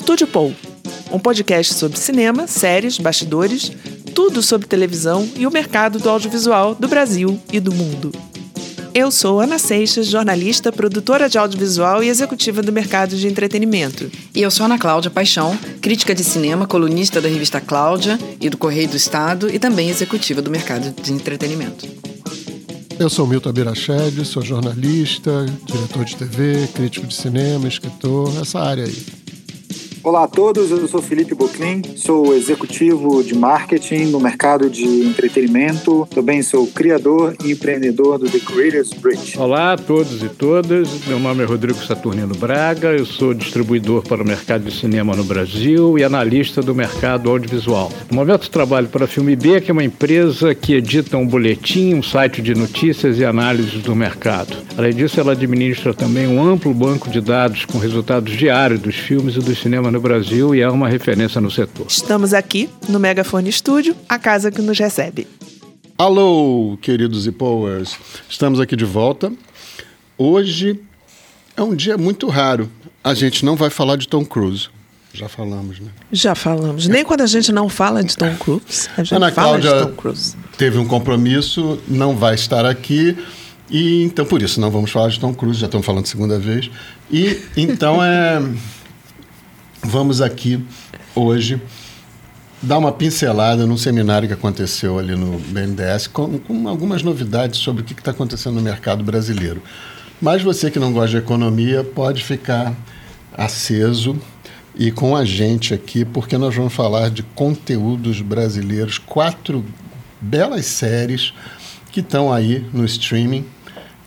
Estúdio Paul, um podcast sobre cinema, séries, bastidores, tudo sobre televisão e o mercado do audiovisual do Brasil e do mundo. Eu sou Ana Seixas, jornalista, produtora de audiovisual e executiva do mercado de entretenimento. E eu sou Ana Cláudia Paixão, crítica de cinema, colunista da revista Cláudia e do Correio do Estado e também executiva do mercado de entretenimento. Eu sou Milton Abirached, sou jornalista, diretor de TV, crítico de cinema, escritor, essa área aí. Olá a todos, eu sou Felipe Boclin, sou executivo de marketing no mercado de entretenimento. Também sou criador e empreendedor do The Creators Bridge. Olá a todos e todas, meu nome é Rodrigo Saturnino Braga, eu sou distribuidor para o mercado de cinema no Brasil e analista do mercado audiovisual. No momento trabalho para a Filme B, que é uma empresa que edita um boletim, um site de notícias e análises do mercado. Além disso, ela administra também um amplo banco de dados com resultados diários dos filmes e do cinema no no Brasil e é uma referência no setor. Estamos aqui no Megafone Estúdio, a casa que nos recebe. Alô, queridos e powers. Estamos aqui de volta. Hoje é um dia muito raro. A gente não vai falar de Tom Cruise. Já falamos, né? Já falamos. Nem quando a gente não fala de Tom Cruise, a gente Ana fala Cláudia de Tom Cruise. Teve um compromisso, não vai estar aqui. E então por isso não vamos falar de Tom Cruise, já estamos falando segunda vez. E então é vamos aqui hoje dar uma pincelada num seminário que aconteceu ali no BNDES com, com algumas novidades sobre o que está acontecendo no mercado brasileiro. Mas você que não gosta de economia pode ficar aceso e com a gente aqui, porque nós vamos falar de conteúdos brasileiros, quatro belas séries que estão aí no streaming,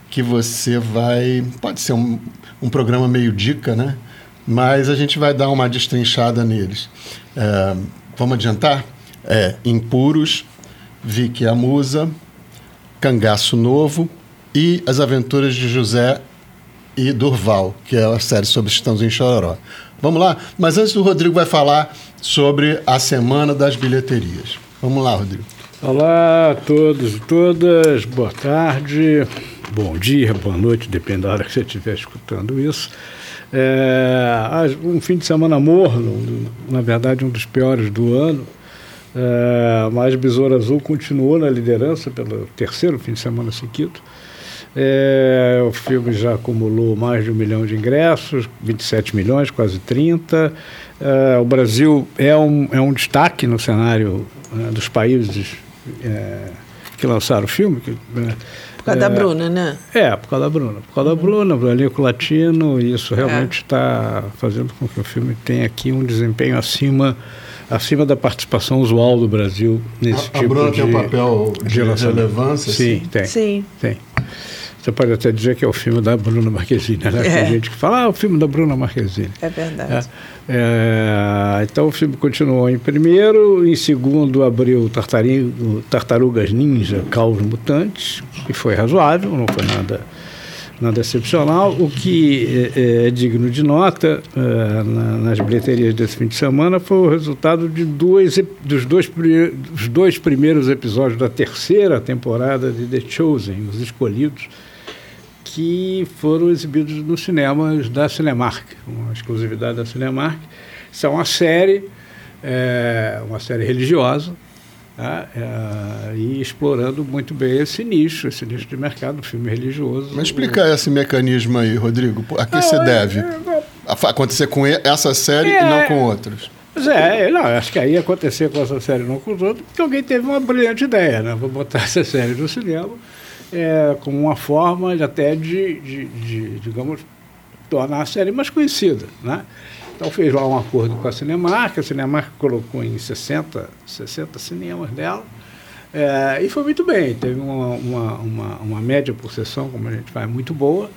que você vai. Pode ser um, um programa meio dica, né? Mas a gente vai dar uma destrinchada neles. É, vamos adiantar? É, Impuros, Vicky a Musa, Cangaço Novo e As Aventuras de José e Durval, que é a série sobre Estamos em Chororó. Vamos lá? Mas antes o Rodrigo vai falar sobre a Semana das Bilheterias. Vamos lá, Rodrigo. Olá a todos e todas, boa tarde, bom dia, boa noite, depende da hora que você estiver escutando isso. É, um fim de semana morno, na verdade um dos piores do ano, é, mas Besouro Azul continuou na liderança pelo terceiro fim de semana seguido. É, o filme já acumulou mais de um milhão de ingressos, 27 milhões, quase 30. É, o Brasil é um, é um destaque no cenário né, dos países é, que lançaram o filme. Que, né, por causa é, da Bruna, né? É, por causa da Bruna. Por causa uhum. da Bruna, Branico Latino, e isso realmente está é. fazendo com que o filme tenha aqui um desempenho acima acima da participação usual do Brasil nesse a, tipo de... A Bruna tem um papel de, de relevância? Sim, assim? tem. Sim. Tem. Você pode até dizer que é o filme da Bruna Marquezine, né? É. Tem gente que fala, ah, o filme da Bruna Marquezine. É verdade. É, é, então o filme continuou em primeiro, em segundo abriu Tartarugas Ninja, Caos Mutantes, que foi razoável, não foi nada, nada excepcional. O que é, é digno de nota é, na, nas bilheterias desse fim de semana foi o resultado de dois, dos, dois, dos dois primeiros episódios da terceira temporada de The Chosen, Os Escolhidos, que foram exibidos nos cinemas da Cinemark, uma exclusividade da Cinemark. São uma série, é, uma série religiosa, tá? é, e explorando muito bem esse nicho, esse nicho de mercado, filme religioso. Mas explica esse mecanismo aí, Rodrigo. A que se deve é, é, acontecer com essa série e não com outras? Pois é, não, acho que aí acontecer com essa série não com os outros, porque alguém teve uma brilhante ideia, né? Vou botar essa série no cinema é, como uma forma até de, de, de, digamos, tornar a série mais conhecida. Né? Então fez lá um acordo com a Cinemark, a Cinemark colocou em 60, 60 cinemas dela, é, e foi muito bem, teve uma, uma, uma, uma média por sessão, como a gente faz, muito boa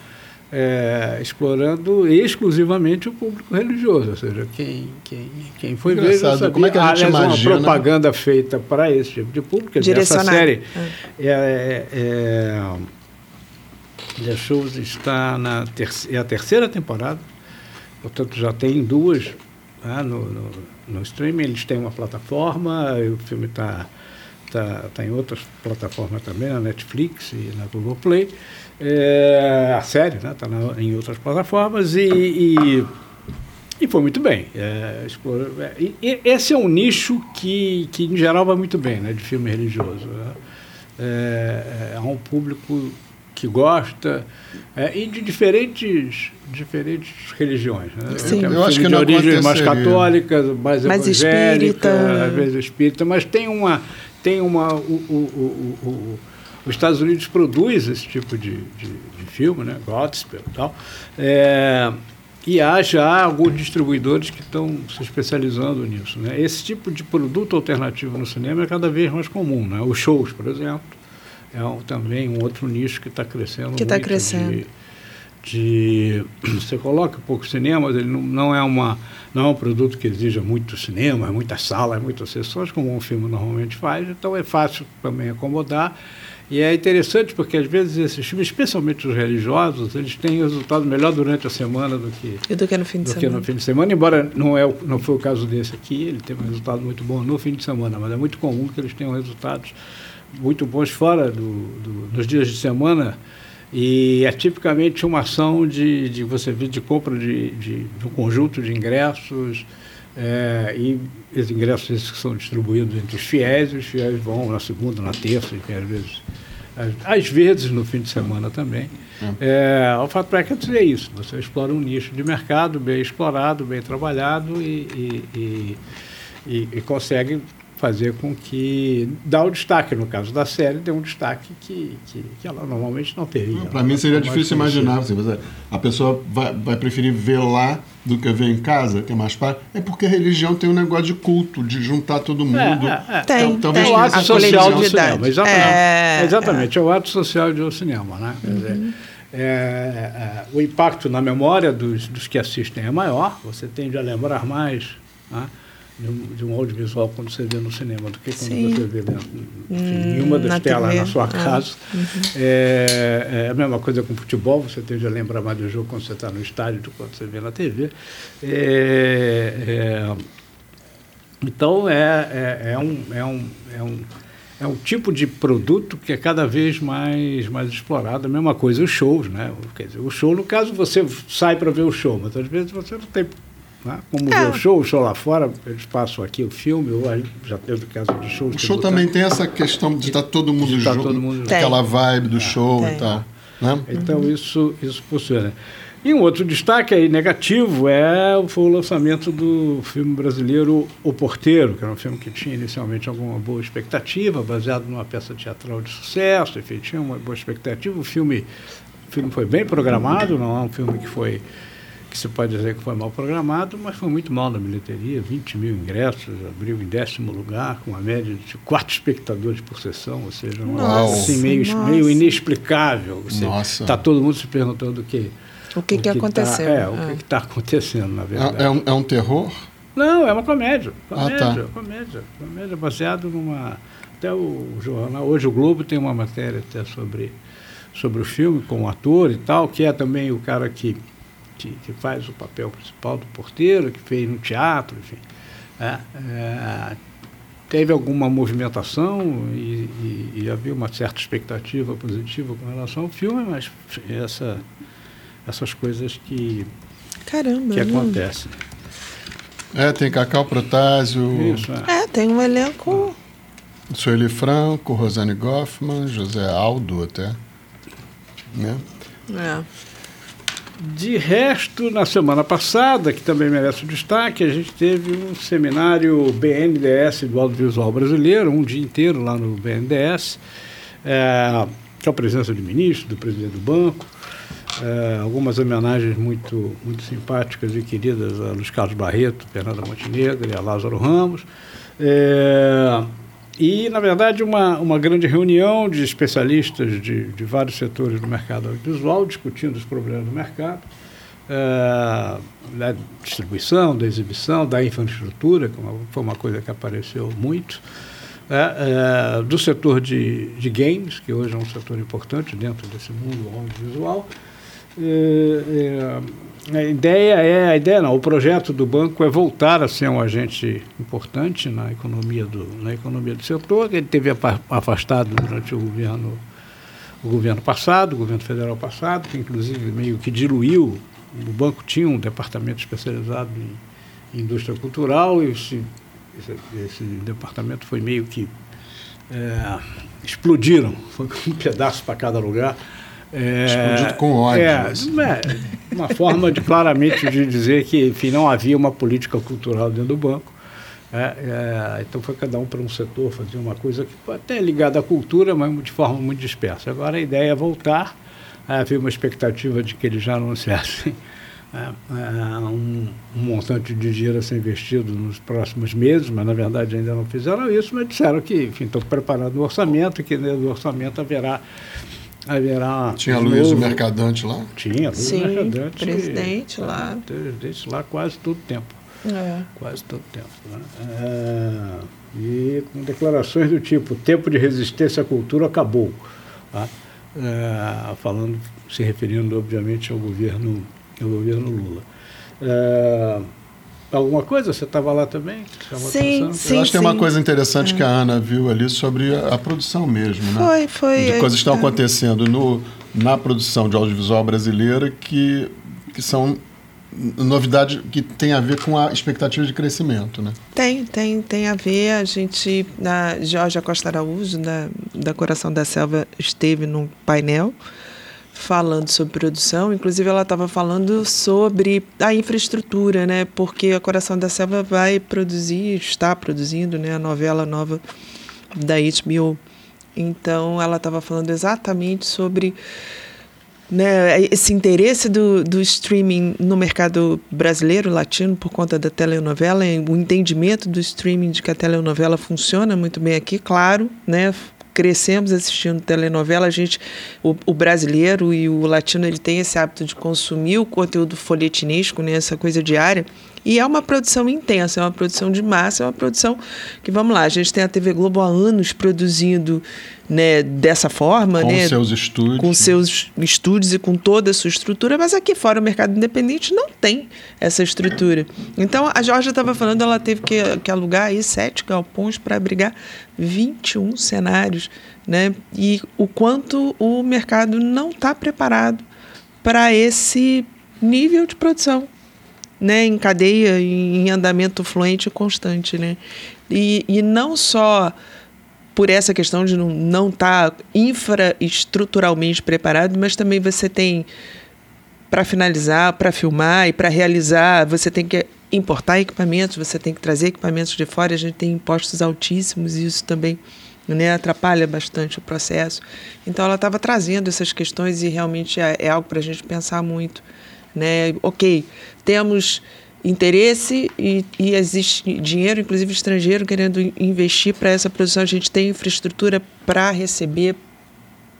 é, explorando exclusivamente o público religioso, ou seja, quem, quem, quem foi ver sabia. Como é que a gente Aliás, imagina? uma propaganda feita para esse tipo de público. Essa série é, é, é, The Shows está na terceira, é a terceira temporada, portanto já tem duas né, no, no, no streaming. Eles têm uma plataforma, o filme está tá, tá em outras plataformas também, na Netflix e na Google Play. É, a série, né? Está em outras plataformas e, e, E foi muito bem. É, explora, é, e, esse é um nicho que, que, em geral, vai muito bem, né, de filme religioso. Né? É, é, um público que gosta é, e de diferentes diferentes religiões né? Sim. Tem eu acho que de origens mais católicas mais, mais evangélica espírita. às vezes espírita mas tem uma tem uma o, o, o, o os Estados Unidos produz esse tipo de, de, de filme, né? Gospel e tal. É, e há já alguns distribuidores que estão se especializando nisso. Né? Esse tipo de produto alternativo no cinema é cada vez mais comum. Né? Os shows, por exemplo, é um, também um outro nicho que está crescendo. Que está crescendo. De, de, você coloca poucos cinemas, ele não, não, é uma, não é um produto que exija muito cinema, muitas salas, muitas sessões, como um filme normalmente faz, então é fácil também acomodar e é interessante porque às vezes esses filmes, especialmente os religiosos, eles têm resultado melhor durante a semana do que, e do que no fim de semana. No fim de semana, embora não, é, não foi o caso desse aqui, ele teve um resultado muito bom no fim de semana, mas é muito comum que eles tenham resultados muito bons fora do, do, dos dias de semana. E é tipicamente uma ação de, de você de compra de, de, de um conjunto de ingressos é, e esses ingressos que são distribuídos entre os fiéis, os fiéis vão na segunda, na terça, e às vezes, às vezes no fim de semana também. É. É, o fato é que é isso, você explora um nicho de mercado bem explorado, bem trabalhado e, e, e, e consegue fazer com que dá o destaque no caso da série dê um destaque que, que, que ela normalmente não teria para mim seria difícil imaginar assim, a pessoa vai, vai preferir ver lá do que ver em casa que é mais fácil é porque a religião tem um negócio de culto de juntar todo mundo é, é, é. tem, então, talvez tem. o ato social do cinema exatamente é, exatamente é. o ato social do cinema né Quer dizer, uhum. É, é, o impacto na memória dos, dos que assistem é maior, você tende a lembrar mais né? De um, de um, audiovisual quando você vê no cinema do que quando Sim. você vê dentro, enfim, em uma das telas TV. na sua ah, casa. Ah, uhum. é, é, a mesma coisa com futebol, você tende a lembrar mais do jogo quando você está no estádio do que quando você vê na TV. É, é, então, é, é, é, um, é, um, é, um, é um tipo de produto que é cada vez mais, mais explorado. A mesma coisa os shows, né? Quer dizer, o show, no caso, você sai para ver o show, mas às vezes você não tem né? Como é. o show, o show lá fora, eles passam aqui o filme, ou já teve caso de show. O show também tem essa questão de estar tá todo mundo junto, todo mundo junto. aquela vibe do é, show tem. e tal. Né? Então uhum. isso, isso funciona. E um outro destaque aí negativo é foi o lançamento do filme brasileiro O Porteiro, que era um filme que tinha inicialmente alguma boa expectativa, baseado numa peça teatral de sucesso, enfim, tinha uma boa expectativa. O filme, o filme foi bem programado, não é um filme que foi que se pode dizer que foi mal programado, mas foi muito mal na bilheteria, 20 mil ingressos, abriu em décimo lugar, com uma média de quatro espectadores por sessão, ou seja, uma assim, meio, meio inexplicável. Está todo mundo se perguntando o que... O que, o que, que tá- aconteceu. Tá, é, o que está acontecendo, na verdade. É, é, um, é um terror? Não, é uma comédia. Comédia, ah, tá. comédia. Comédia baseado numa... Até o jornal, hoje o Globo tem uma matéria até sobre, sobre o filme, com o ator e tal, que é também o cara que que, que, faz o papel principal do porteiro, que fez no teatro, enfim. É, é, teve alguma movimentação e, e, e, havia uma certa expectativa positiva com relação ao filme, mas essa, essas coisas que, Caramba, que acontecem. É, tem Cacau Protásio. Isso, é. é, tem um elenco. Sueli Franco, Rosane Goffman, José Aldo até. Né? É. De resto, na semana passada, que também merece o destaque, a gente teve um seminário BNDES do audiovisual brasileiro, um dia inteiro lá no BNDES, é, com a presença de ministro, do presidente do banco, é, algumas homenagens muito, muito simpáticas e queridas a Luiz Carlos Barreto, Fernanda Montenegro e a Lázaro Ramos. É, e, na verdade, uma, uma grande reunião de especialistas de, de vários setores do mercado audiovisual, discutindo os problemas do mercado, é, da distribuição, da exibição, da infraestrutura, que foi uma coisa que apareceu muito, é, é, do setor de, de games, que hoje é um setor importante dentro desse mundo audiovisual, é, a ideia é, a ideia não, o projeto do banco é voltar a ser um agente importante na economia do, na economia do setor, ele teve afastado durante o governo, o governo passado, o governo federal passado, que inclusive meio que diluiu. O banco tinha um departamento especializado em, em indústria cultural e esse, esse, esse, departamento foi meio que é, explodiram, foi um pedaço para cada lugar. É, Explodido com ódio. É, é, uma forma de claramente de dizer que enfim, não havia uma política cultural dentro do banco. É, é, então foi cada um para um setor, fazer uma coisa que até ligada à cultura, mas de forma muito dispersa. Agora a ideia é voltar. Havia uma expectativa de que eles já anunciassem é, é, um, um, montante de dinheiro a ser investido nos próximos meses, mas na verdade ainda não fizeram isso, mas disseram que enfim, estão preparando o orçamento e que dentro do orçamento haverá haverá. Tinha Luiz o Mercadante lá? Tinha, Luiz Sim, Mercadante. Presidente lá. Presidente lá quase todo o tempo. É. Quase todo o tempo. Né? É, e com declarações do tipo: tempo de resistência à cultura acabou. Tá? É, falando, se referindo, obviamente, ao governo, ao governo Lula. É, alguma coisa? Você estava lá também? Sim, sim, Eu acho que tem uma coisa interessante é. que a Ana viu ali sobre a, a produção mesmo, né? Foi, foi. De coisas que estão é. acontecendo no, na produção de audiovisual brasileira que, que são novidade que tem a ver com a expectativa de crescimento, né? Tem, tem, tem a ver. A gente, na Georgia Costa Araújo, da, da Coração da Selva, esteve num painel falando sobre produção. Inclusive, ela estava falando sobre a infraestrutura, né? Porque a Coração da Selva vai produzir, está produzindo, né? A novela nova da HBO. Então, ela estava falando exatamente sobre né, esse interesse do, do streaming no mercado brasileiro, latino, por conta da telenovela, o entendimento do streaming de que a telenovela funciona muito bem aqui, claro, né, crescemos assistindo telenovela, a gente, o, o, brasileiro e o latino, ele tem esse hábito de consumir o conteúdo folhetinesco, né, essa coisa diária, e é uma produção intensa, é uma produção de massa, é uma produção que, vamos lá, a gente tem a TV Globo há anos produzindo né, dessa forma. Com né, seus estúdios. Com seus estúdios e com toda a sua estrutura, mas aqui fora o mercado independente não tem essa estrutura. Então, a Jorge estava falando, ela teve que, que alugar aí sete galpões para abrigar 21 cenários. Né? E o quanto o mercado não está preparado para esse nível de produção né, em cadeia, em andamento fluente e constante. Né? E, e não só por essa questão de não estar tá infraestruturalmente preparado, mas também você tem para finalizar, para filmar e para realizar, você tem que importar equipamentos, você tem que trazer equipamentos de fora, a gente tem impostos altíssimos e isso também né, atrapalha bastante o processo. Então ela estava trazendo essas questões e realmente é, é algo para a gente pensar muito. Né? Ok, temos interesse e, e, existe dinheiro, inclusive estrangeiro, querendo investir para essa produção. A gente tem infraestrutura para receber,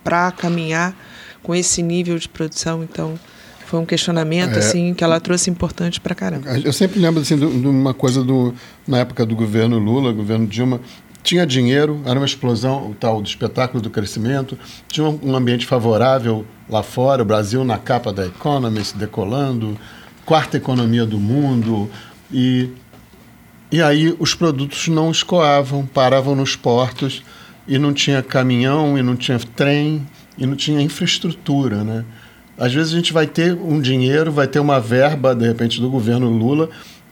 para caminhar com esse nível de produção. Então, foi um questionamento é, assim que ela trouxe importante para caramba. Eu sempre lembro assim, de uma coisa do, na época do governo Lula, governo Dilma, tinha dinheiro, era uma explosão, o tal do espetáculo do crescimento, tinha um ambiente favorável lá fora, o Brasil na capa da Economist, decolando, quarta economia do mundo, e, e aí os produtos não escoavam, paravam nos portos, e não tinha caminhão, e não tinha trem, e não tinha infraestrutura, né? Às vezes a gente vai ter um dinheiro, vai ter uma verba, de repente, do governo Lula,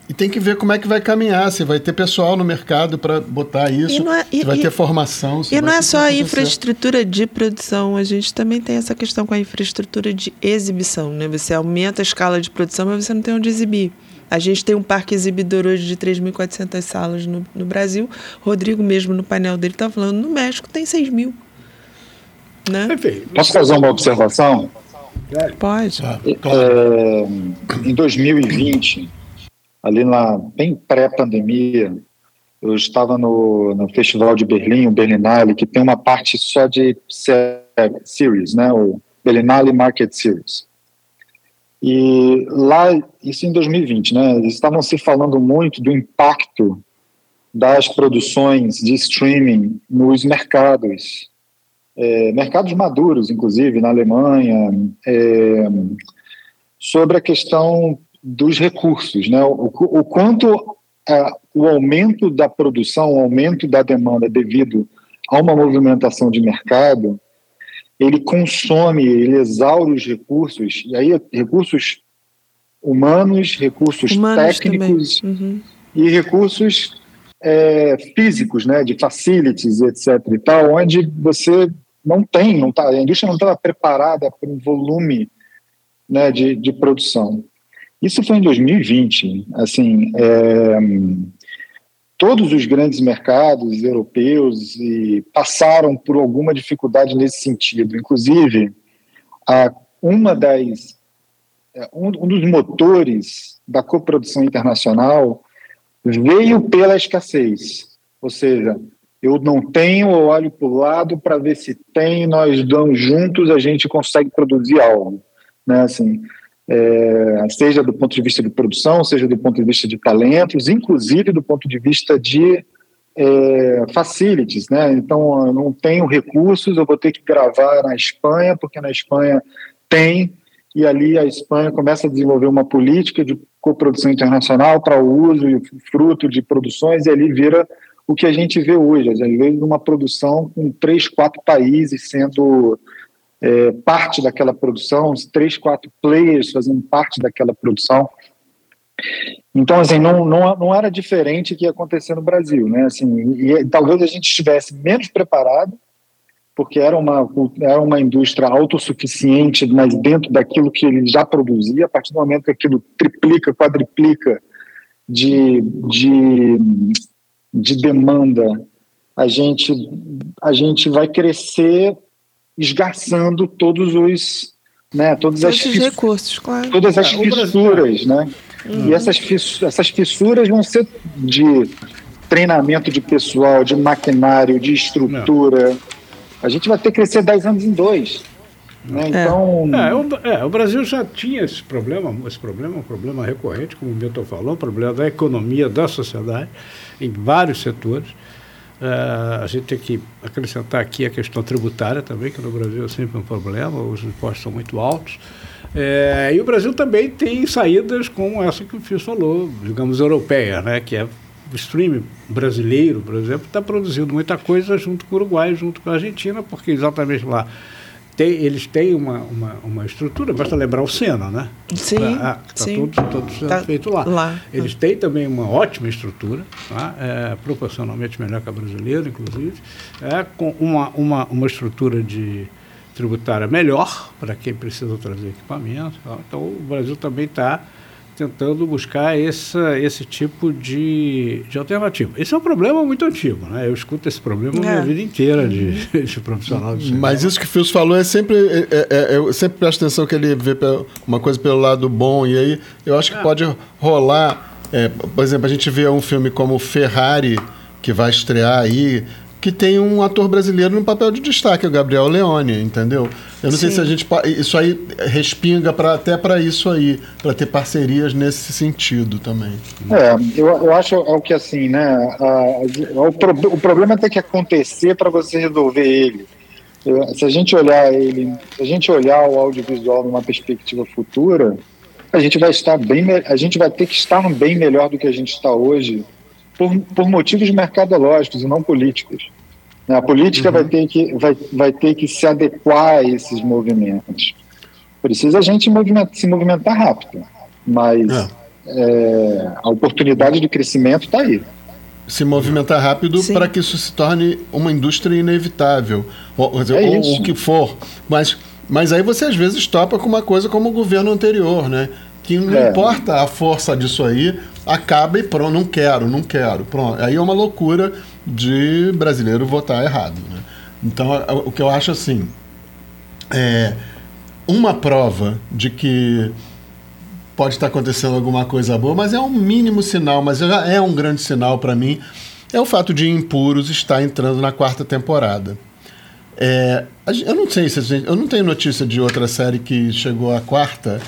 e tem que ver como é que vai caminhar, se vai ter pessoal no mercado para botar isso, é, e, se vai e, ter formação. e não é só a infraestrutura de produção, a gente também tem essa questão com a infraestrutura de exibição. Né? Você aumenta a escala de produção, mas você não tem onde exibir. A gente tem um parque exibidor hoje de 3.400 salas no, no Brasil. Rodrigo, mesmo no painel dele, está falando, no México tem 6 mil. Né? Posso fazer uma observação? Pode. É, em 2020 ali na bem pré-pandemia, eu estava no, no Festival de Berlim, o Berlinale, que tem uma parte só de series, né, o Berlinale Market Series. E lá, isso em 2020, né, eles estavam se falando muito do impacto das produções de streaming nos mercados, é, mercados maduros, inclusive na Alemanha, é, sobre a questão dos recursos, né? o, o quanto é, o aumento da produção, o aumento da demanda devido a uma movimentação de mercado, ele consome, ele exaure os recursos, e aí recursos humanos, recursos Humanos técnicos. Uhum. e recursos é, físicos, né, de facilities, etc. e tal, onde você não tem, não tá, a indústria não estava preparada para um volume né, de, de produção. Isso foi em 2020. Assim, é, todos os grandes mercados europeus e passaram por alguma dificuldade nesse sentido. Inclusive, a, uma das é, um, um dos motores da coprodução internacional veio pela escassez. Ou seja, eu não tenho, eu olho para o lado para ver se tem, nós damos juntos, a gente consegue produzir algo. Né? Assim, é, seja do ponto de vista de produção, seja do ponto de vista de talentos, inclusive do ponto de vista de é, facilities, né? Então, eu não tenho recursos, eu vou ter que gravar na Espanha, porque na Espanha tem, e ali a Espanha começa a desenvolver uma política de coprodução internacional para o uso e fruto de produções, e ali vira o que a gente vê hoje, às vezes uma produção com três, quatro países sendo é, parte daquela produção, os três, quatro players fazendo parte daquela produção. Então, assim, não, não, não era diferente que ia acontecer no Brasil, né? Assim, e, e talvez a gente estivesse menos preparado, porque era uma, era uma indústria autossuficiente, mas dentro daquilo que ele já produzia, a partir do momento que aquilo triplica, quadriplica de, de, de demanda, a gente, a gente vai crescer esgarçando todos os né, todas as Todos os recursos, claro. todas as É, fissuras, né? E essas, fiss- essas fissuras vão ser de treinamento de pessoal, de maquinário, de estrutura. A gente vai ter que crescer 10 anos em dois. Né? Então, É, o, é, o Brasil já tinha esse problema, esse problema, um problema recorrente, como o Milton falou, um problema da economia, da sociedade, em vários setores. É, a gente tem que acrescentar aqui a questão tributária também, que no Brasil é sempre um problema, os impostos são muito altos. É, e o Brasil também tem saídas como essa que o Fio falou, digamos, europeia, né, que é o streaming brasileiro, por exemplo, está produzindo muita coisa junto com o Uruguai, junto com a Argentina, porque exatamente lá tem, eles têm uma, uma, uma estrutura, basta lembrar o Sena, né? Sim, Está sim. tudo, tudo sendo Tá feito lá. lá. Eles têm também uma ótima estrutura, tá? é, proporcionalmente melhor que a brasileira, inclusive, é, com uma, uma, uma estrutura de tributária melhor para quem precisa trazer equipamento. tá? Então, o Brasil também está tentando buscar essa, esse tipo de, de alternativa. Esse é um problema muito antigo, né? Eu escuto esse problema a minha É. vida inteira de, de profissional de cinema. Mas isso que o Fios falou é sempre. É, é- é- eu sempre presto atenção que ele vê uma coisa pelo lado bom, e aí eu acho que pode rolar. é, por exemplo, a gente vê um filme como Ferrari, que vai estrear aí, que tem um ator brasileiro no papel de destaque, o Gabriel Leone, entendeu? Eu não sei Sim. se a gente. Isso aí respinga pra, até para isso aí, para ter parcerias nesse sentido também. É, eu, eu acho é o que assim, né? a- a- o, pro- o problema tem que acontecer para você resolver ele. Se a gente olhar ele, se a gente olhar o audiovisual numa perspectiva futura, a gente vai estar bem, a gente vai ter que estar bem melhor do que a gente está hoje, por, por motivos mercadológicos e não políticos. A política vai ter que vai, vai ter que se adequar a esses movimentos. Precisa a gente movimenta- se movimentar rápido, mas É. é, a oportunidade de crescimento está aí. se movimentar rápido para que isso se torne uma indústria inevitável, ou, quer dizer, É ou- o que for. Mas, mas aí você às vezes topa com uma coisa como o governo anterior, né? Que não É. importa a força disso aí, acaba e pronto, não quero, não quero. Pronto. Aí é uma loucura de brasileiro votar errado. Né? Então, o que eu acho assim, é uma prova de que pode estar acontecendo alguma coisa boa, mas é um mínimo sinal, mas já é um grande sinal para mim, é o fato de Impuros estar entrando na quarta temporada. É, eu não sei se a gente, eu não tenho notícia de outra série que chegou à quarta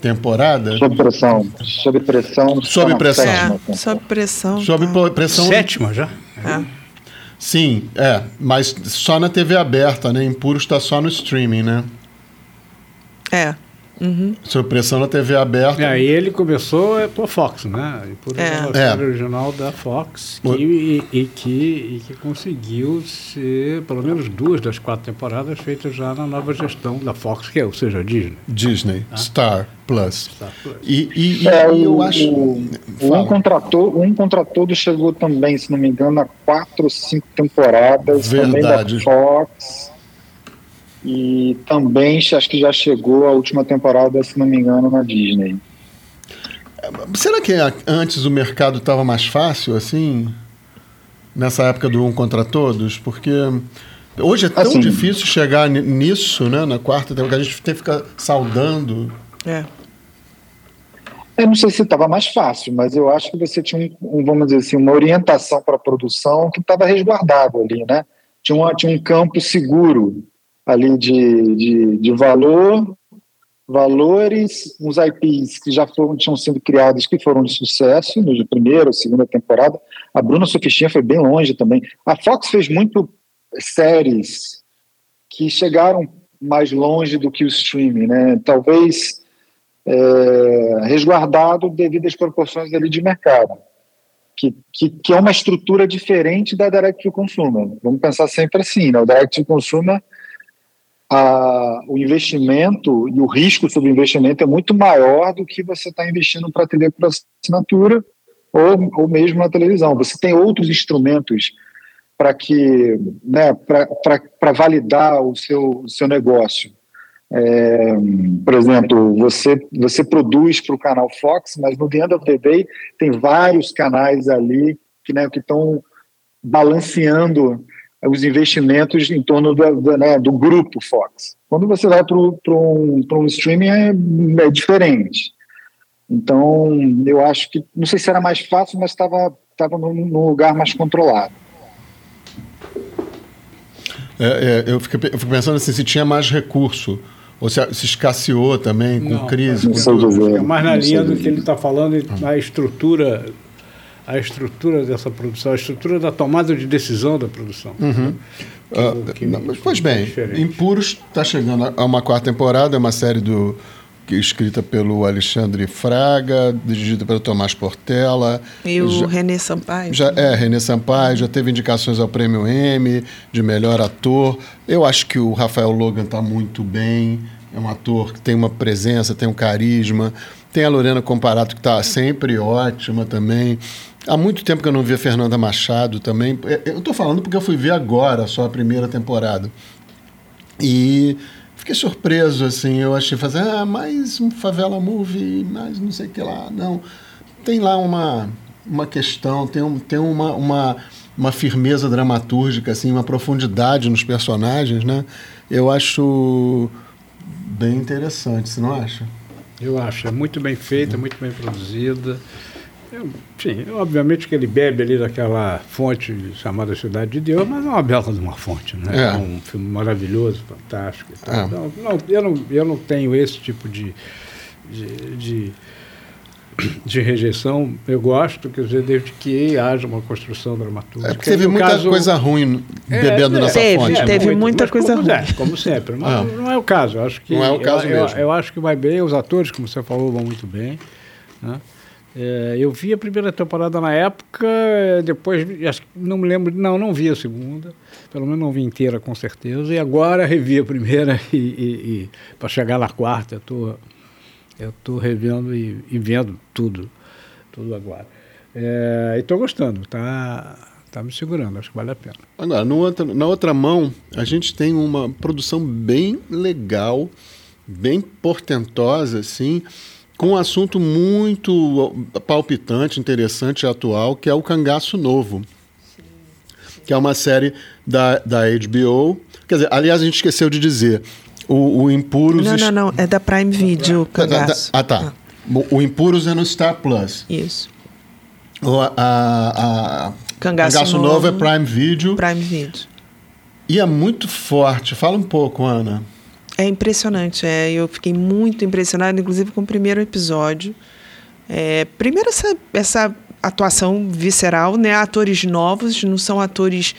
temporada. Sob pressão. Sob pressão. Sob tá pressão. É, sob pressão. Sob tá. pressão. Sétima já? É. Sim, é, mas só na TV aberta, né? Impuros está só no streaming, né? É. Uhum. Sob pressão na TV aberta. E aí ele começou é, por Fox, né? E por é. uma série é. original da Fox, que, e, e, que, e que conseguiu ser, pelo menos duas das quatro temporadas feitas já na nova gestão da Fox, que é, ou seja, Disney. Disney, ah. Star Plus. Star Plus. E, e, é, e eu o, acho. O, um, contratou, um contratou chegou também, se não me engano, a quatro ou cinco temporadas. Verdade. Também da Fox. E também acho que já chegou a última temporada, se não me engano, na Disney. Será que antes o mercado estava mais fácil, assim? Nessa época do um contra todos? Porque hoje é tão assim, difícil chegar nisso, né? Na quarta temporada, a gente tem que ficar saudando. É. Eu não sei se estava mais fácil, mas eu acho que você tinha, um, vamos dizer assim, uma orientação para a produção que estava resguardado ali, né? Tinha, uma, tinha um campo seguro ali de, de, de valor, valores, uns IPs que já foram, tinham sido criados, que foram de sucesso na primeira segunda temporada. A Bruna Sufistinha foi bem longe também. A Fox fez muito séries que chegaram mais longe do que o streaming, né? Talvez é, resguardado devido às proporções ali de mercado, que, que, que, é uma estrutura diferente da Direct to Consumer. Vamos pensar sempre assim, né? O Direct to Consumer a, o investimento e o risco sobre o investimento é muito maior do que você está investindo para TV por assinatura ou, ou mesmo na televisão. Você tem outros instrumentos para que né, para validar o seu, o seu negócio. É, por exemplo, você, você produz para o canal Fox, mas no The End of the Day tem vários canais ali que né, estão balanceando os investimentos em torno do, do, né, do grupo Fox. Quando você vai para um, um streaming é, é, diferente. Então, eu acho que, não sei se era mais fácil, mas estava tava num, num lugar mais controlado. É, é, eu, fico, eu, fico, pensando assim, se tinha mais recurso, ou se, se escasseou também com não, crise. Não com tudo. É mais na linha do que ele está falando, a estrutura a estrutura dessa produção, a estrutura da tomada de decisão da produção. Uhum. Que, que uh, pois bem, Impuros está chegando a uma quarta temporada, é uma série do escrita pelo Alexandre Fraga, dirigida pelo Tomás Portela. E o já, René Sampaio. Já, é, René Sampaio, já teve indicações ao Prêmio M de melhor ator. Eu acho que o Rafael Logan está muito bem, é um ator que tem uma presença, tem um carisma. Tem a Lorena Comparato, que está sempre ótima também. Há muito tempo que eu não vi a Fernanda Machado também. É, eu estou falando porque eu fui ver agora só a primeira temporada. E fiquei surpreso, assim. Eu achei fazer, ah, mais um favela movie, mais não sei o que lá. Não. Tem lá uma, uma questão, tem, um, tem uma, uma, uma firmeza dramatúrgica, assim, uma profundidade nos personagens, né? Eu acho bem interessante, você não acha? Eu acho. É muito bem feita, muito bem produzida. Sim, obviamente que ele bebe ali daquela fonte chamada Cidade de Deus, mas é uma bela de uma fonte, né? É, é um filme maravilhoso, fantástico. É. Não, não, eu, não, eu não tenho esse tipo de, de, de, de, rejeição. Eu gosto, quer dizer, desde que haja uma construção dramatúrgica. É porque teve muita caso, coisa ruim é, bebendo é, nessa teve, fonte. Teve né? muita coisa como, ruim. É, como sempre. Mas ah. não é o caso. Eu acho que, não é o caso eu, mesmo. Eu, eu acho que vai bem, os atores, como você falou, vão muito bem. Né? É, eu vi a primeira temporada na época, depois não me lembro, não, não vi a segunda, pelo menos não vi inteira com certeza, e agora revi a primeira e, e, e para chegar na quarta eu tô, eu tô revendo e, e vendo tudo, tudo agora. É, e estou gostando, tá, tá me segurando, acho que vale a pena. Agora, no outro, na outra mão, a gente tem uma produção bem legal, bem portentosa, assim, com um assunto muito palpitante, interessante e atual, que é o Cangaço Novo. Sim. Que é uma série da, da HBO. Quer dizer, aliás, a gente esqueceu de dizer. O, o Impuros. Não, não, não. É da Prime Video, Cangaço. Ah, tá. Ah. O Impuros é no Star Plus. Isso. O, a, a, Cangaço, Cangaço Novo, Novo é Prime Video. Prime Video. E é muito forte. Fala um pouco, Ana. É impressionante. É, eu fiquei muito impressionada, inclusive, com o primeiro episódio. É, primeiro, essa, essa atuação visceral, né? Atores novos, não são atores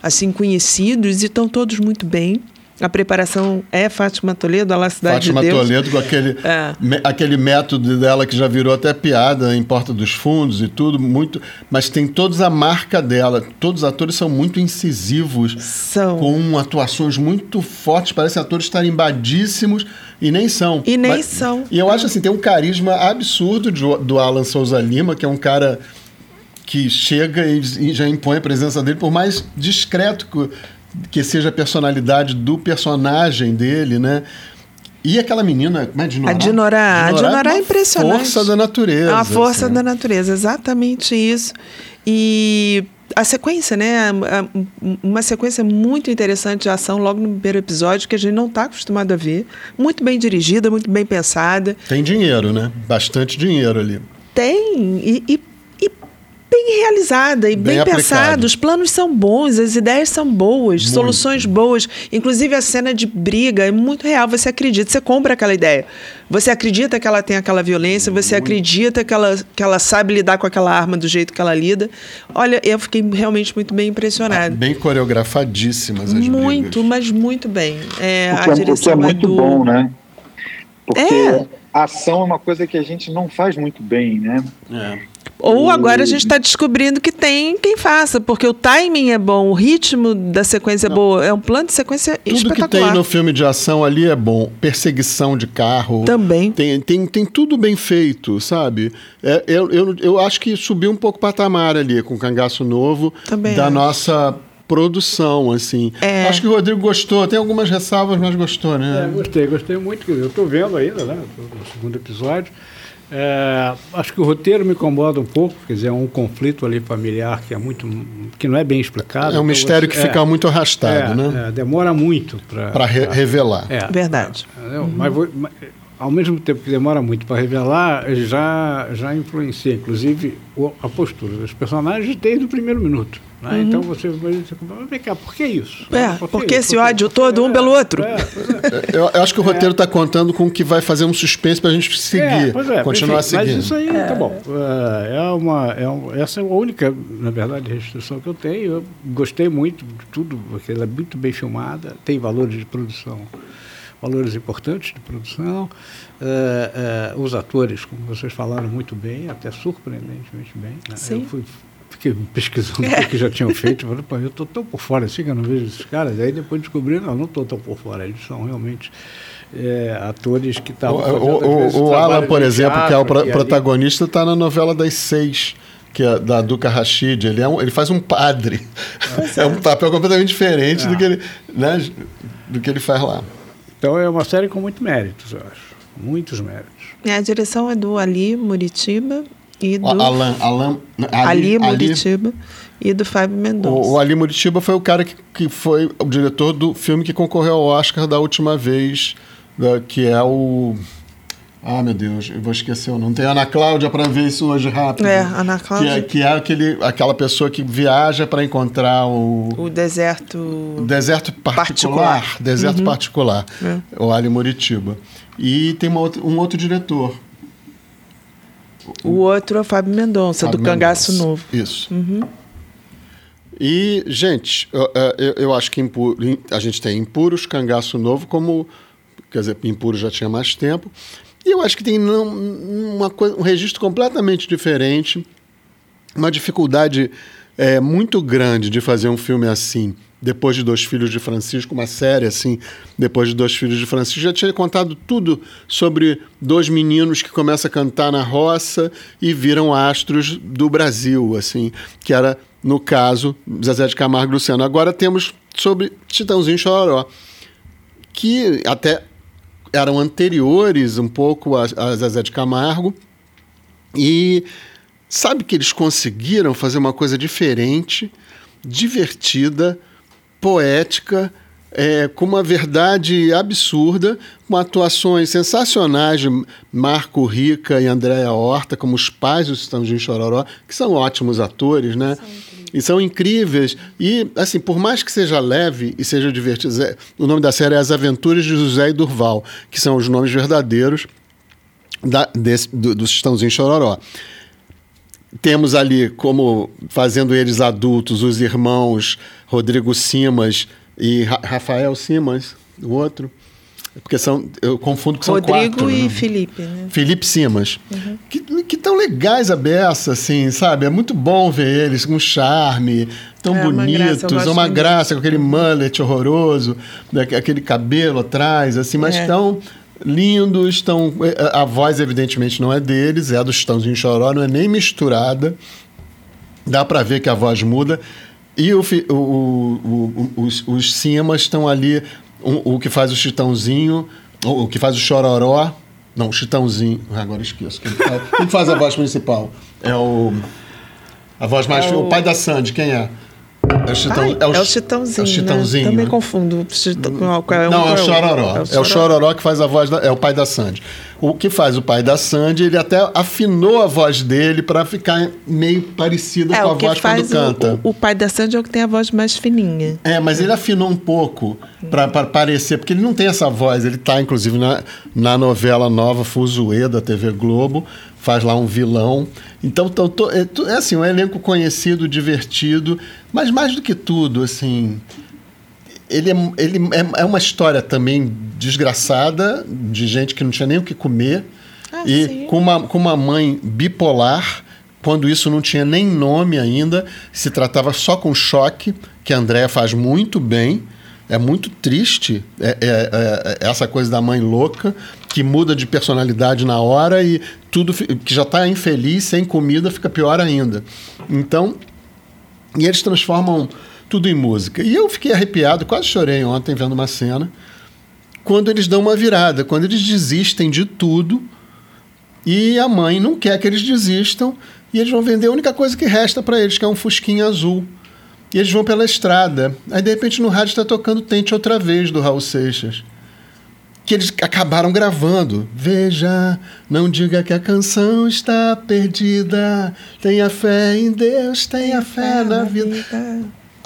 assim conhecidos e estão todos muito bem. A preparação é Fátima Toledo, a La Cidade Fátima de Deus. Toledo com aquele, É. me- aquele método dela que já virou até piada em Porta dos Fundos e tudo, muito. Mas tem todos a marca dela. Todos os atores são muito incisivos, São. com atuações muito fortes, parecem atores tarimbadíssimos e nem são. E nem Mas- são. E eu acho assim, tem um carisma absurdo de- do Alan Souza Lima, que é um cara que chega e, e já impõe a presença dele, por mais discreto que, que seja a personalidade do personagem dele, né? E aquela menina, como é Dinorá? A Dinorá, a Dinorá é uma impressionante. força da natureza. É uma força assim. da natureza, exatamente isso. E a sequência, né? a- a- Uma sequência muito interessante de ação logo no primeiro episódio, que a gente não está acostumado a ver. Muito bem dirigida, muito bem pensada. Tem dinheiro, né? Bastante dinheiro ali. Tem. E- e bem realizada e Bem bem, pensada. Os planos são bons, as ideias são boas, Muito. soluções boas. Inclusive a cena de briga é muito real. Você acredita, você compra aquela ideia. Você acredita que ela tem aquela violência, você acredita que ela, que ela sabe lidar com aquela arma do jeito que ela lida. Olha, eu fiquei realmente muito bem impressionada. Bem coreografadíssimas as muito, brigas. mas muito bem. É, O a que é, que direção é muito do- bom, né? Porque É. a ação é uma coisa que a gente não faz muito bem, né? É. Ou agora a gente está descobrindo que tem quem faça, porque o timing é bom, o ritmo da sequência é boa. É um plano de sequência Tudo que espetacular. tem no filme de ação ali é bom. Perseguição de carro. Também. Tem, tem, tem tudo bem feito, sabe? É, eu, eu, eu acho que subiu um pouco o patamar ali com o Cangaço Novo Também da acho. nossa produção, assim. É. Acho que o Rodrigo gostou. Tem algumas ressalvas, mas gostou, É, né? gostei, gostei muito. Eu estou vendo ainda, né? No segundo episódio. É, acho que o roteiro me incomoda um pouco, quer dizer, é um conflito ali familiar que é muito. que não é bem explicado. É um Então mistério você- que fica muito arrastado, é, né? é, demora muito para. Para revelar. É, Verdade. Entendeu? Mas, vou- mas, ao mesmo tempo que demora muito para revelar, já, já influencia, inclusive, o- a postura dos personagens desde o primeiro minuto. Né? Então você vai dizer, mas vem cá, por que isso? É, Por que porque esse Por ódio todo um É, pelo outro. é, pois é. Eu, eu acho que o roteiro está contando com o que vai fazer um suspense para a gente seguir, É, pois é, continuar enfim, seguindo. Mas isso aí, tá bom. É, é uma, é um- essa é a única, na verdade, restrição que eu tenho. Eu gostei muito de tudo, porque ela é muito bem filmada, tem valores de produção, valores importantes de produção. É, é, os atores, como vocês falaram muito bem, até surpreendentemente bem. né? Sim. Eu fui, fiquei pesquisando o que já tinham feito. Falei, Pô, eu estou tão por fora assim que eu não vejo esses caras. Aí depois descobri, não, não estou tão por fora. Eles são realmente é, atores que O, estavam o, às o- vezes, o trabalho Alan, por exemplo, que é o teatro, pro- ali- protagonista, está na novela das seis, que é da Duca Rashid. Ele, é um- ele faz um padre. É um papel completamente diferente do, É. que ele, né, do que ele faz lá. Então é uma série com muitos méritos, eu acho. Muitos méritos. É, a direção é do Ali Muritiba e do Alan, Alan, Ali, Muritiba e do Fábio Mendonça. O, o Ali Muritiba foi o cara que, que foi o diretor do filme que concorreu ao Oscar da última vez, da- que é o. Ah, meu Deus, eu vou esquecer o nome. Tem Ana Cláudia para ver isso hoje rápido. É, Ana Que é, Cláudia. que é aquele, aquela pessoa que viaja para encontrar o, O deserto. o deserto particular. Particular. Deserto particular. É. O Ali Muritiba. E tem uma um outro diretor. O outro é o Fábio Mendonça, Fábio do Cangaço Mendonça. Novo. Isso. E, gente, eu, eu- eu acho que Impu- a gente tem Impuros, Cangaço Novo, como. Quer dizer, Impuros já tinha mais tempo. E eu acho que tem uma um registro completamente diferente, uma dificuldade é, muito grande de fazer um filme assim. Depois de Dois Filhos de Francisco, uma série assim, depois de Dois Filhos de Francisco, já tinha contado tudo sobre dois meninos que começam a cantar na roça e viram astros do Brasil, assim, que era, no caso, Zezé de Camargo e Luciano. Agora temos sobre Titãozinho Chororó, que até eram anteriores um pouco a, a Zezé de Camargo, e sabe que eles conseguiram fazer uma coisa diferente, divertida, poética, é, com uma verdade absurda, com atuações sensacionais de Marco Rica e Andréa Horta, como os pais do Sistãozinho Chororó, que são ótimos atores, né? E são incríveis. E, assim, por mais que seja leve e seja divertido, o nome da série é As Aventuras de José e Durval, que são os nomes verdadeiros da, desse, do, do Sistãozinho Chororó. Temos ali, como fazendo eles adultos, os irmãos Rodrigo Simas e Ra- Rafael Simas. o outro. Porque são, eu confundo que são Rodrigo quatro. e né? Felipe, né? Felipe Simas. Que, que tão legais a beça, assim, sabe? É muito bom ver eles com charme, tão É uma graça, bonitos, gosto uma graça, com aquele mullet horroroso, né, aquele cabelo atrás, assim, mas É. tão lindos, tão... A voz, evidentemente, não é deles, é a do Chitãozinho Choró, não é nem misturada. Dá pra ver que a voz muda. E o, o- o- os, os Simas estão ali, o, o que faz o Chitãozinho, o, o que faz o Chororó. Não, o Chitãozinho. Agora eu esqueço. Quem faz, quem faz a voz principal? É o. A voz mais. É o... o- pai da Sandy, quem é? É o, Chitão, Ai, é o Chitãozinho. É o Chitãozinho. Né? Também né? confundo. Chitão- qual- qual um, Não, qual é o Chororó. É o Chororó que faz a voz, da- é o pai da Sandy. O que faz o pai da Sandy, ele até afinou a voz dele para ficar meio parecida É, com a voz quando canta. o, o pai da Sandy é o que tem a voz mais fininha. É, mas ele afinou um pouco para parecer, porque ele não tem essa voz. Ele tá, inclusive, na, na novela nova Fuzuê da TV Globo, faz lá um vilão. Então, tô- tô- é, é assim, um elenco conhecido, divertido, mas mais do que tudo, assim. Ele, é, ele é, é uma história também desgraçada, de gente que não tinha nem o que comer, Ah, e sim. com uma, com uma mãe bipolar, quando isso não tinha nem nome ainda, se tratava só com choque, que a Andrea faz muito bem. É muito triste é- é- é- essa coisa da mãe louca, que muda de personalidade na hora e tudo que já está infeliz, sem comida, fica pior ainda. Então, e eles transformam tudo em música. E eu fiquei arrepiado, quase chorei ontem vendo uma cena, quando eles dão uma virada, quando eles desistem de tudo e a mãe não quer que eles desistam e eles vão vender a única coisa que resta para eles, que é um fusquinha azul. E eles vão pela estrada. Aí, de repente, no rádio está tocando Tente Outra Vez, do Raul Seixas. Que eles acabaram gravando. Veja, não diga que a canção está perdida. Tenha fé em Deus, tenha fé na vida.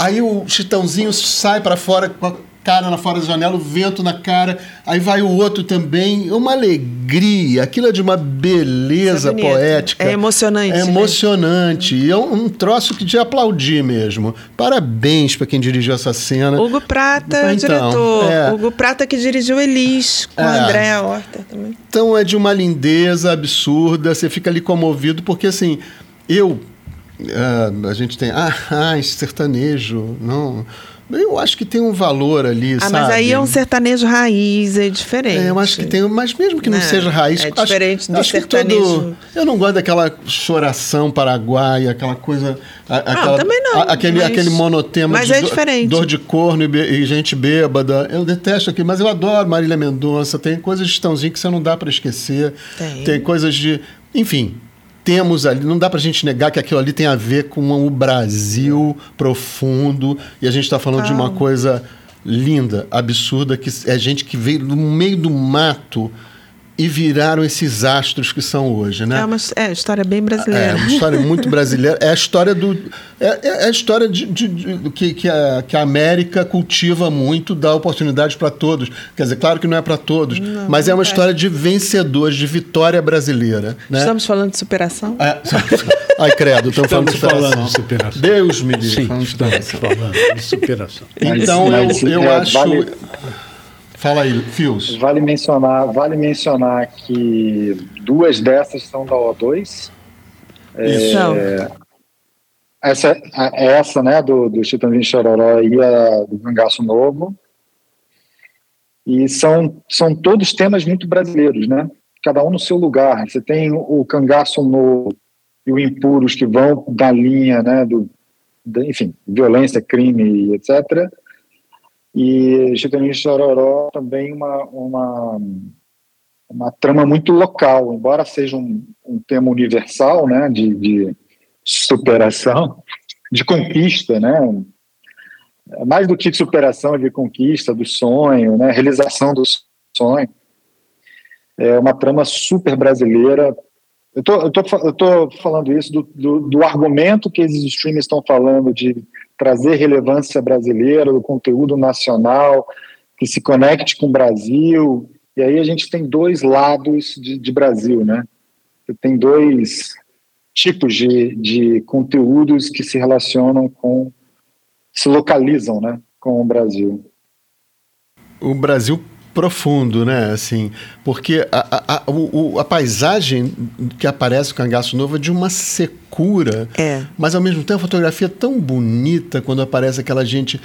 Aí o Chitãozinho sai para fora com a cara na fora da janela, o vento na cara. Aí vai o outro também. É uma alegria. Aquilo é de uma beleza É poética. É emocionante, É né? emocionante. E é um, um troço que de aplaudir mesmo. Parabéns para quem dirigiu essa cena. Hugo Prata, Então, diretor. é. Hugo Prata que dirigiu Elis, com É. a Andréa Horta também. Então é de uma lindeza absurda, você fica ali comovido, porque assim, eu. Ah, a gente tem. Ah, ah, esse sertanejo. Não. Eu acho que tem um valor ali, Ah, sabe? mas aí é um sertanejo raiz, é diferente. É, eu acho que tem, mas mesmo que não Né? seja raiz, É acho- diferente do acho que sertanejo. eu não gosto daquela choração paraguaia, aquela coisa, a- aquela, também não, a- aquele, mas- aquele monotema mas de é diferente. dor de corno e, e gente bêbada. Eu detesto aquilo, mas eu adoro Marília Mendonça. Tem coisas de Estãozinho que você não dá para esquecer. Tem. coisas de, enfim. Temos ali, não dá pra gente negar que aquilo ali tem a ver com o Brasil profundo, e a gente está falando de uma Ah. coisa linda, absurda, que é gente que veio do meio do mato e viraram esses astros que são hoje, né? É uma é, história bem É brasileira. uma história muito brasileira. É a história do. É, é- é a história de, de- de- que, que, a, que a América cultiva muito, dá oportunidade para todos. Quer dizer, claro que não é para todos, mas é uma é. história de vencedores, de vitória brasileira. Né? Estamos falando de superação? É. Ai, credo, estamos falando de Estamos superação. falando de superação. Deus me livre. Sim, estamos falando de superação. Então mas, eu, eu é, acho. vale- Fala aí, Fios. Vale mencionar, vale mencionar que duas dessas são da O2. Isso. Não. Essa, essa né, do, do Chitãozinho Chororó e a do Cangaço Novo. E são, são todos temas muito brasileiros, né? Cada um no seu lugar. Você tem o Cangaço Novo e o Impuros que vão da linha, né, do, da- enfim, violência, crime, etc. E Chitãozinho Chororó também uma, uma, uma trama muito local, embora seja um, um tema universal, né, de, de superação, de conquista, né, É mais do que de superação, é de conquista, do sonho, né, realização do sonho. É uma trama super brasileira. Eu tô, eu tô, eu tô falando isso do, do, do argumento que esses streamers estão falando de trazer relevância brasileira, do conteúdo nacional, que se conecte com o Brasil. E aí a gente tem dois lados de, de Brasil, né? Tem dois tipos de, de conteúdos que se relacionam com, se localizam, né, com o Brasil. o Brasil profundo, né? Assim, porque a, a, a, o, a paisagem que aparece com o Cangaço Novo é de uma secura, É. mas ao mesmo tempo a fotografia é tão bonita quando aparece aquela gente.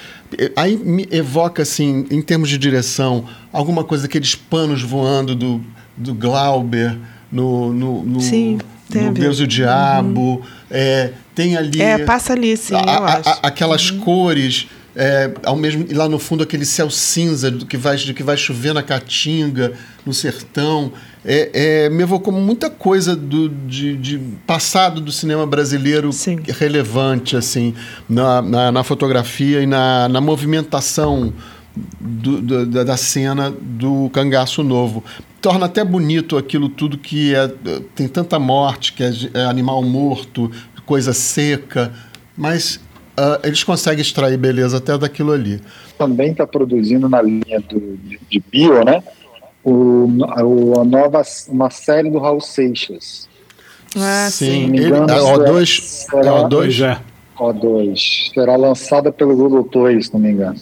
Aí me evoca, assim, em termos de direção, alguma coisa daqueles panos voando do, do Glauber no, no, no, Sim, no. Deus e o Diabo. É, tem ali. É, passa ali, sim, a- aquelas cores, é, ao mesmo e lá no fundo aquele céu cinza do que vai, do que vai chover na Caatinga, no sertão, é, é, me evocou muita coisa do de, de passado do cinema brasileiro Sim. relevante assim na, na, na fotografia e na, na movimentação do- do- da, da cena do cangaço novo. Torna até bonito aquilo tudo que é, tem tanta morte, que é, é animal morto, coisa seca, mas ah, eles conseguem extrair beleza até daquilo ali. também está produzindo na linha do, de, de bio, né? O, o- a nova uma série do Raul Seixas. Ah, sim. Sim, não me ele, engano, a O2, será- é O2 Pois é. O2 será lançada pelo Google Play, se não me engano.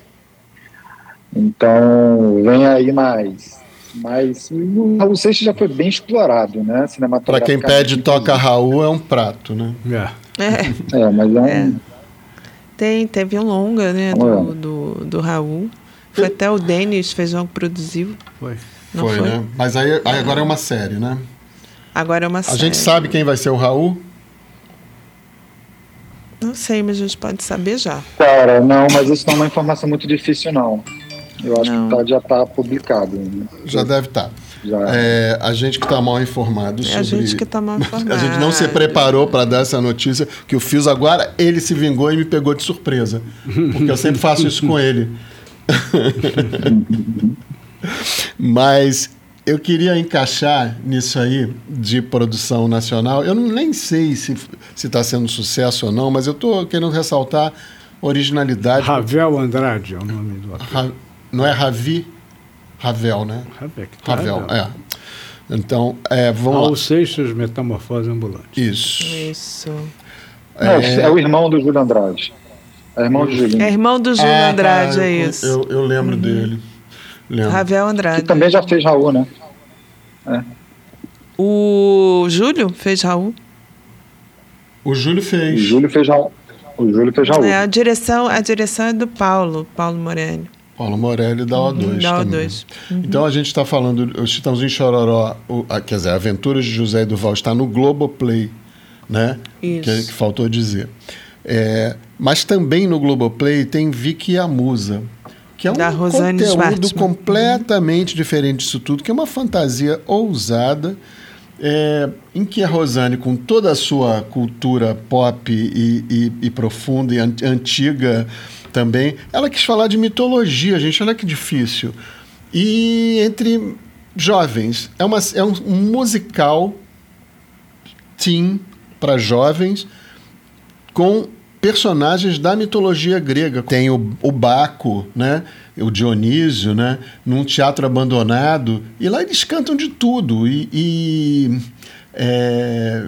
Então vem aí mais. Mas o Raul Seixas já foi bem explorado, né? Para quem pede toca Raul é um prato, né? É. É, É, mas é um, É. tem, teve um longa, né, do, do, do Raul. Foi até o Denis Feijão que produziu. Foi. Não foi? né? Mas aí, aí agora é uma série, né? Agora é uma A série. gente sabe quem vai ser o Raul? Não sei, mas a gente pode saber já. Cara, não, mas isso não é uma informação muito difícil, não. Eu acho Não. que tá- já está publicado. né? Já deve estar. Já. É, a gente que está mal informado É sobre... a gente que tá mal informado. A gente não se preparou para dar essa notícia que o Fios agora ele se vingou e me pegou de surpresa, porque eu sempre faço isso com ele. Mas eu queria encaixar nisso aí de produção nacional. Eu não, nem sei se está sendo sucesso ou não, mas eu estou querendo ressaltar originalidade. Ravel Andrade é o nome do ator. Ra- não é Ravi? Ravel, né? Ravel. que Ravel, é. Então, é, vamos Raul lá. Seixas, Metamorfose Ambulante. Isso. Isso. Não, é... o irmão do Júlio Andrade. É irmão do Julinho. É irmão do Júlio Ah, Andrade, tá, é eu- isso. Eu, eu lembro dele. Lembro. Ravel Que Andrade. também já fez Raul, né? O Júlio fez Raul. O Júlio O fez. Júlio fez Raul. O Júlio fez Raul. É, a direção, a direção é do Paulo, Paulo Morelli. Paulo Morelli da O2 Da também. O2. Então a gente está falando, o Chitãozinho Chororó, o, a- quer dizer, Aventuras de José e Duval está no Globoplay, né? Isso. Que, que faltou dizer. É, mas também no Globoplay tem Vicky e a Musa, que é um Da Rosane conteúdo Schwartzman. completamente diferente disso tudo, que é uma fantasia ousada, é, em que a Rosane, com toda a sua cultura pop e, e- e profunda e an- antiga também, ela quis falar de mitologia, gente, olha que difícil. E entre jovens, é, uma, é um, musical teen para jovens com personagens da mitologia grega. Tem o, o Baco, né? o Dionísio, né? num teatro abandonado, e lá eles cantam de tudo. E, e, é,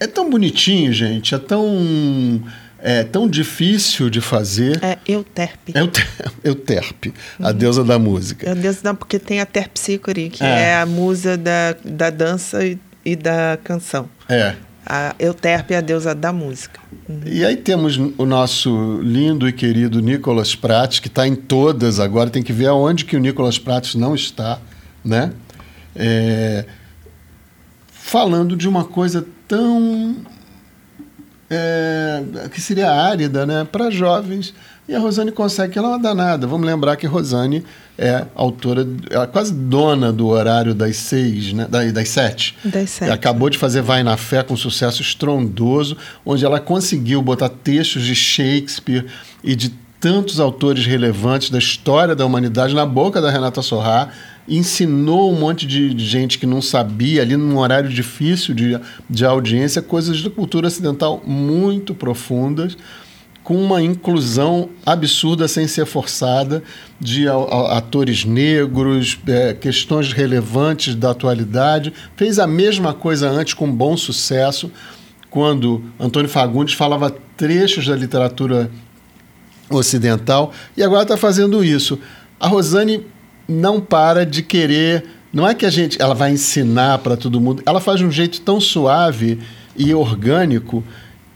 é tão bonitinho, gente, é tão, é tão difícil de fazer. É Euterpe. É o Euterpe, a deusa da música. Meu Deus, não, porque tem a Terpsícore, que É. é. a musa da, da dança e, e da canção. É. A Euterpe é a deusa da música. E aí temos o nosso lindo e querido Nicolas Prates, que está em todas agora, tem que ver aonde que o Nicolas Prates não está, né? É, falando de uma coisa tão é, que seria árida, né, para jovens. E a Rosane consegue que ela é uma danada. Vamos lembrar que a Rosane é autora, é quase dona do horário das seis, né, das, das sete. Das sete. Acabou de fazer Vai na Fé com sucesso estrondoso, onde ela conseguiu botar textos de Shakespeare e de tantos autores relevantes da história da humanidade na boca da Renata Sorrá, ensinou um monte de gente que não sabia, ali num horário difícil de, de audiência, coisas da cultura ocidental muito profundas, com uma inclusão absurda sem ser forçada de a- a- atores negros, é, questões relevantes da atualidade. Fez a mesma coisa antes com bom sucesso, quando Antônio Fagundes falava trechos da literatura ocidental e agora está fazendo isso. a Rosane não para de querer. Não é que a gente, ela vai ensinar para todo mundo. Ela faz de um jeito tão suave e orgânico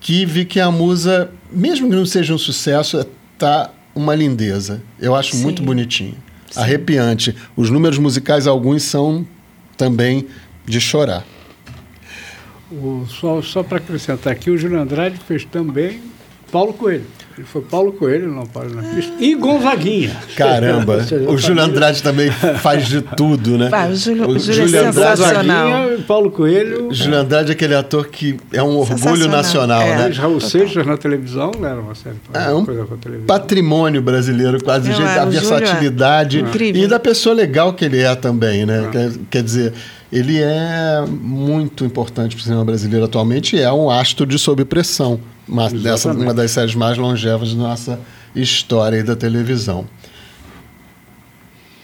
que vi que a musa, mesmo que não seja um sucesso, tá uma lindeza. Eu acho Sim. muito bonitinho, arrepiante. Os números musicais alguns são também de chorar. O- só só para acrescentar aqui, o Júlio Andrade fez também Paulo Coelho. Ele foi Paulo Coelho, não Paulo na pista. E Gonzaguinha. Caramba, o Júlio Andrade também faz de tudo, né? Ah, o Júlio- o Júlio é Andrade, sensacional. Gonzaguinha, Paulo Coelho. o Júlio Andrade é aquele ator que é um orgulho nacional, É. né? Fez Raul Seixas na televisão, não era uma série É um coisa televisão. patrimônio brasileiro, quase gente, é, a o é versatilidade incrível. e da pessoa legal que ele é também, né? Quer, quer dizer, ele é muito importante para o cinema brasileiro atualmente e é um astro de sob pressão, uma, dessa, uma das séries mais longevas da nossa história da televisão.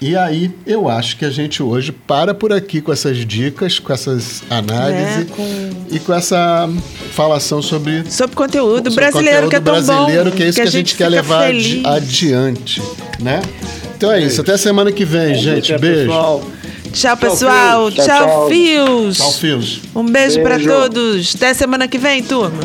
E aí, eu acho que a gente hoje para por aqui com essas dicas, com essas análises É, com- e com essa falação sobre Sobre conteúdo sobre brasileiro, que é conteúdo tão brasileiro, bom. que é isso que, a gente, quer levar feliz. adiante, né? Então é isso, até semana que vem, gente. Até, Beijo. pessoal. Tchau, pessoal. Tchau, Tchau, tchau. Fios. Tchau, Fios. Um beijo, Beijo. todos. Até semana que vem, turma.